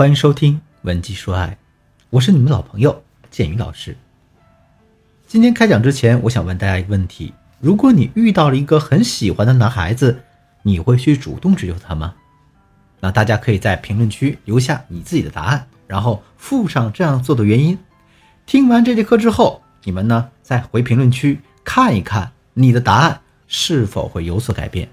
欢迎收听《文姬说爱》，我是你们老朋友建宇老师。今天开讲之前，我想问大家一个问题：如果你遇到了一个很喜欢的男孩子，你会去主动追求他吗？那大家可以在评论区留下你自己的答案，然后附上这样做的原因。听完这节课之后，你们呢再回评论区看一看你的答案是否会有所改变。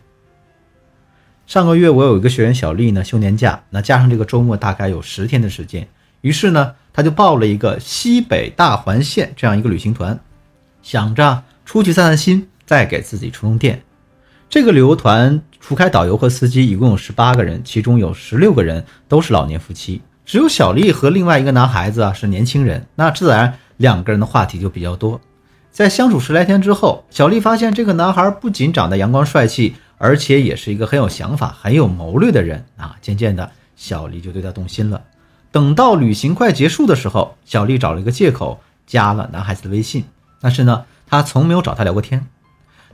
上个月我有一个学员小丽呢休年假，那加上这个周末大概有十天的时间，于是呢她就报了一个西北大环线这样一个旅行团，想着出去散散心，再给自己充充电。这个旅游团除开导游和司机，一共有十八个人，其中有十六个人都是老年夫妻，只有小丽和另外一个男孩子啊是年轻人，那自然两个人的话题就比较多。在相处十来天之后，小丽发现这个男孩不仅长得阳光帅气。而且也是一个很有想法、很有谋略的人啊！渐渐的，小丽就对他动心了。等到旅行快结束的时候，小丽找了一个借口加了男孩子的微信，但是呢，她从没有找他聊过天。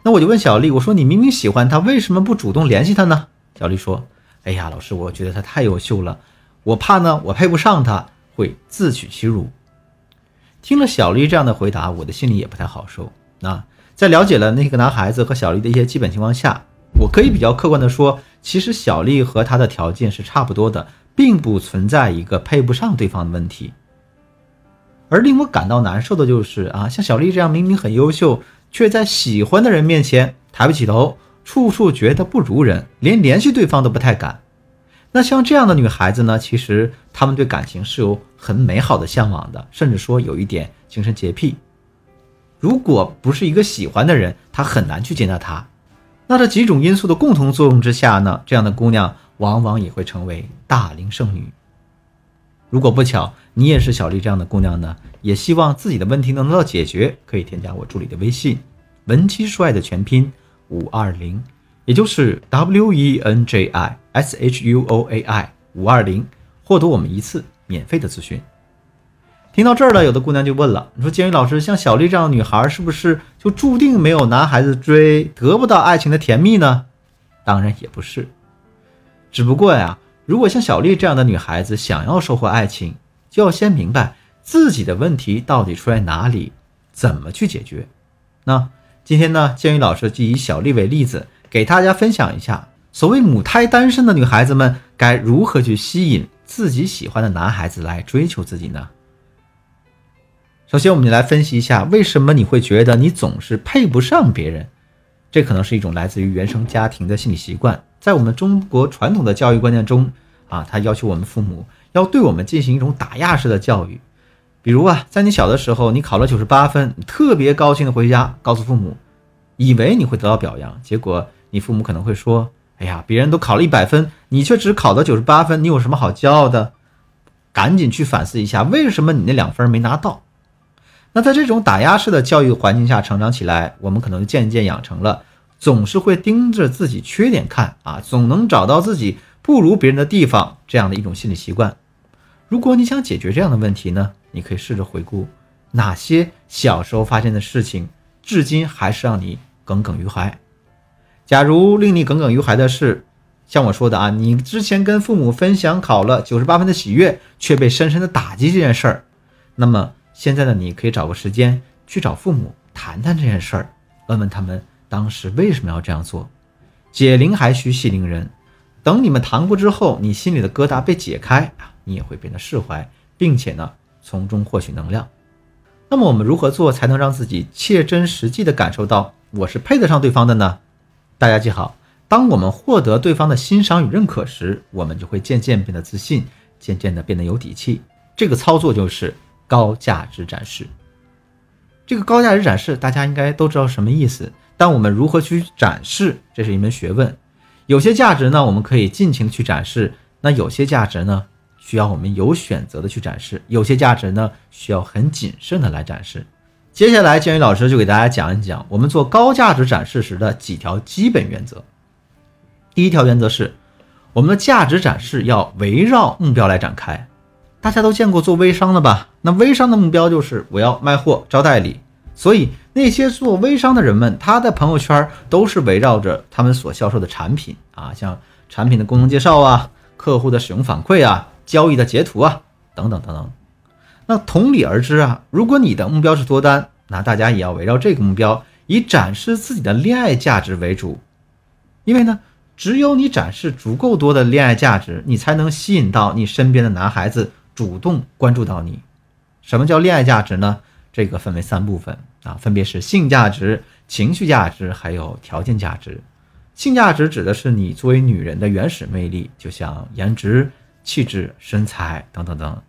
那我就问小丽，我说你明明喜欢他，为什么不主动联系他呢？小丽说：“哎呀，老师，我觉得他太优秀了，我怕呢，我配不上他，会自取其辱。”听了小丽这样的回答，我的心里也不太好受。那在了解了那个男孩子和小丽的一些基本情况下，我可以比较客观的说，其实小丽和她的条件是差不多的，并不存在一个配不上对方的问题。而令我感到难受的就是啊，像小丽这样明明很优秀，却在喜欢的人面前抬不起头，处处觉得不如人，连联系对方都不太敢。那像这样的女孩子呢，其实她们对感情是有很美好的向往的，甚至说有一点精神洁癖。如果不是一个喜欢的人，她很难去接纳他。那这几种因素的共同作用之下呢，这样的姑娘往往也会成为大龄剩女。如果不巧你也是小丽这样的姑娘呢，也希望自己的问题能得到解决，可以添加我助理的微信“文姬说爱”的全拼五二零，也就是 W E N J I S H U O A I 五二零，获得我们一次免费的咨询。听到这儿了，有的姑娘就问了：“你说建宇老师，像小丽这样的女孩，是不是就注定没有男孩子追，得不到爱情的甜蜜呢？”当然也不是，只不过呀，如果像小丽这样的女孩子想要收获爱情，就要先明白自己的问题到底出在哪里，怎么去解决。那今天呢，建宇老师就以小丽为例子，给大家分享一下，所谓母胎单身的女孩子们该如何去吸引自己喜欢的男孩子来追求自己呢？首先，我们来分析一下，为什么你会觉得你总是配不上别人？这可能是一种来自于原生家庭的心理习惯。在我们中国传统的教育观念中，啊，他要求我们父母要对我们进行一种打压式的教育。比如啊，在你小的时候，你考了九十八分，你特别高兴的回家告诉父母，以为你会得到表扬，结果你父母可能会说：“哎呀，别人都考了一百分，你却只考到九十八分，你有什么好骄傲的？赶紧去反思一下，为什么你那两分没拿到？”那在这种打压式的教育环境下成长起来，我们可能渐渐养成了总是会盯着自己缺点看啊，总能找到自己不如别人的地方这样的一种心理习惯。如果你想解决这样的问题呢，你可以试着回顾哪些小时候发生的事情，至今还是让你耿耿于怀。假如令你耿耿于怀的是，像我说的啊，你之前跟父母分享考了九十八分的喜悦，却被深深的打击这件事儿，那么。现在的你可以找个时间去找父母谈谈这件事儿，问问他们当时为什么要这样做。解铃还须系铃人，等你们谈过之后，你心里的疙瘩被解开啊，你也会变得释怀，并且呢，从中获取能量。那么我们如何做才能让自己切真实际的感受到我是配得上对方的呢？大家记好，当我们获得对方的欣赏与认可时，我们就会渐渐变得自信，渐渐的变得有底气。这个操作就是。高价值展示，这个高价值展示大家应该都知道什么意思，但我们如何去展示，这是一门学问。有些价值呢，我们可以尽情去展示；那有些价值呢，需要我们有选择的去展示；有些价值呢，需要很谨慎的来展示。接下来，建宇老师就给大家讲一讲我们做高价值展示时的几条基本原则。第一条原则是，我们的价值展示要围绕目标来展开。大家都见过做微商的吧？那微商的目标就是我要卖货、招代理，所以那些做微商的人们，他的朋友圈都是围绕着他们所销售的产品啊，像产品的功能介绍啊、客户的使用反馈啊，交易的截图啊，等等等等。那同理而知啊，如果你的目标是脱单，那大家也要围绕这个目标，以展示自己的恋爱价值为主。因为呢，只有你展示足够多的恋爱价值，你才能吸引到你身边的男孩子主动关注到你。什么叫恋爱价值呢？这个分为三部分啊，分别是性价值、情绪价值，还有条件价值。性价值指的是你作为女人的原始魅力，就像颜值、气质、身材等等等。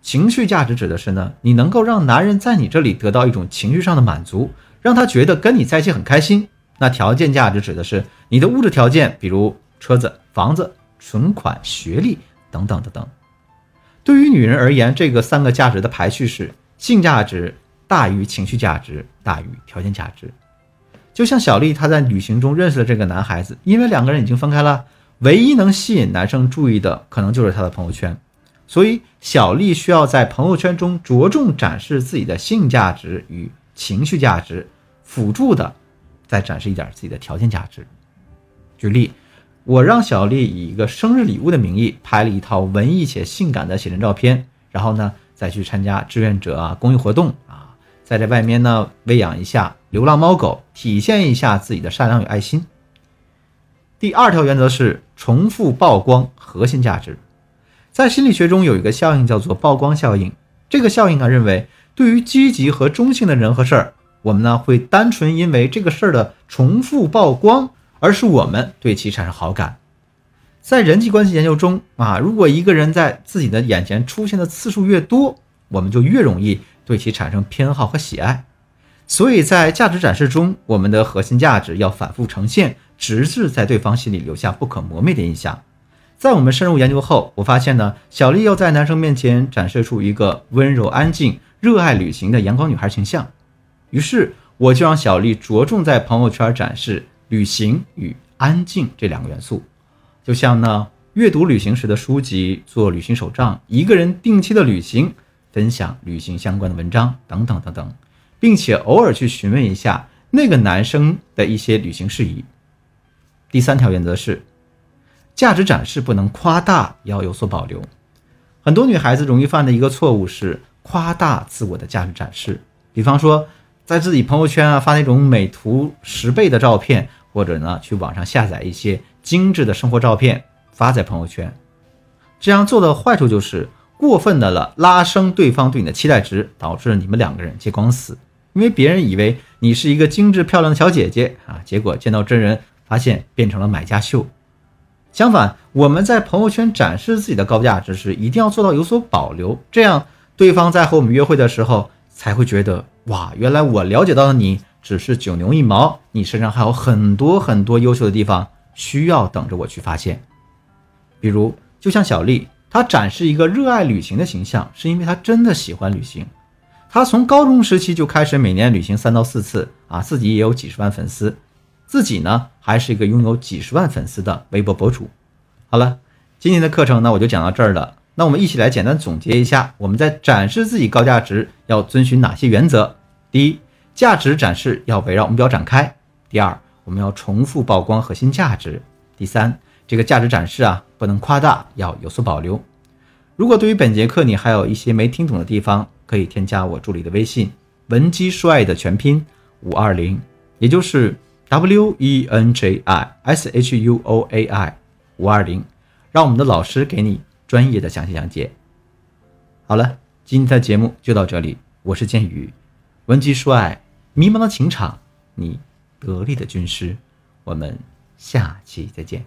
情绪价值指的是呢，你能够让男人在你这里得到一种情绪上的满足，让他觉得跟你在一起很开心。那条件价值指的是你的物质条件，比如车子、房子、存款、学历等等等等。对于女人而言，这个三个价值的排序是性价值大于情绪价值大于条件价值。就像小丽，她在旅行中认识了这个男孩子，因为两个人已经分开了，唯一能吸引男生注意的可能就是他的朋友圈。所以，小丽需要在朋友圈中着重展示自己的性价值与情绪价值，辅助的再展示一点自己的条件价值。举例，我让小丽以一个生日礼物的名义拍了一套文艺且性感的写真照片，然后呢，再去参加志愿者啊公益活动啊，在这外面呢喂养一下流浪猫狗，体现一下自己的善良与爱心。第二条原则是重复曝光核心价值。在心理学中有一个效应叫做曝光效应。这个效应啊，认为对于积极和中性的人和事儿，我们呢会单纯因为这个事儿的重复曝光，而是我们对其产生好感。在人际关系研究中啊，如果一个人在自己的眼前出现的次数越多，我们就越容易对其产生偏好和喜爱。所以在价值展示中，我们的核心价值要反复呈现，直至在对方心里留下不可磨灭的印象。在我们深入研究后，我发现呢，小丽要在男生面前展示出一个温柔、安静、热爱旅行的阳光女孩形象。于是，我就让小丽着重在朋友圈展示旅行与安静这两个元素，就像呢，阅读旅行时的书籍、做旅行手账、一个人定期的旅行、分享旅行相关的文章等等等等，并且偶尔去询问一下那个男生的一些旅行事宜。第三条原则是。价值展示不能夸大，要有所保留。很多女孩子容易犯的一个错误是夸大自我的价值展示，比方说在自己朋友圈啊发那种美图十倍的照片，或者呢去网上下载一些精致的生活照片发在朋友圈。这样做的坏处就是过分的了拉升对方对你的期待值，导致你们两个人接光死。因为别人以为你是一个精致漂亮的小姐姐啊，结果见到真人发现变成了买家秀。相反，我们在朋友圈展示自己的高价值时，一定要做到有所保留，这样对方在和我们约会的时候才会觉得哇，原来我了解到的你只是九牛一毛，你身上还有很多很多优秀的地方需要等着我去发现。比如，就像小丽，她展示一个热爱旅行的形象，是因为她真的喜欢旅行。她从高中时期就开始每年旅行三到四次啊，自己也有几十万粉丝。自己呢，还是一个拥有几十万粉丝的微博博主。好了，今天的课程呢，我就讲到这儿了。那我们一起来简单总结一下，我们在展示自己高价值要遵循哪些原则？第一，价值展示要围绕目标展开；第二，我们要重复曝光核心价值；第三，这个价值展示啊，不能夸大，要有所保留。如果对于本节课你还有一些没听懂的地方，可以添加我助理的微信“文姬说爱”的全拼五二零，也就是。W E N J I S H U O A I 五二零，让我们的老师给你专业的详细讲解。好了，今天的节目就到这里，我是剑宇，文姬说爱，迷茫的情场，你得力的军师，我们下期再见。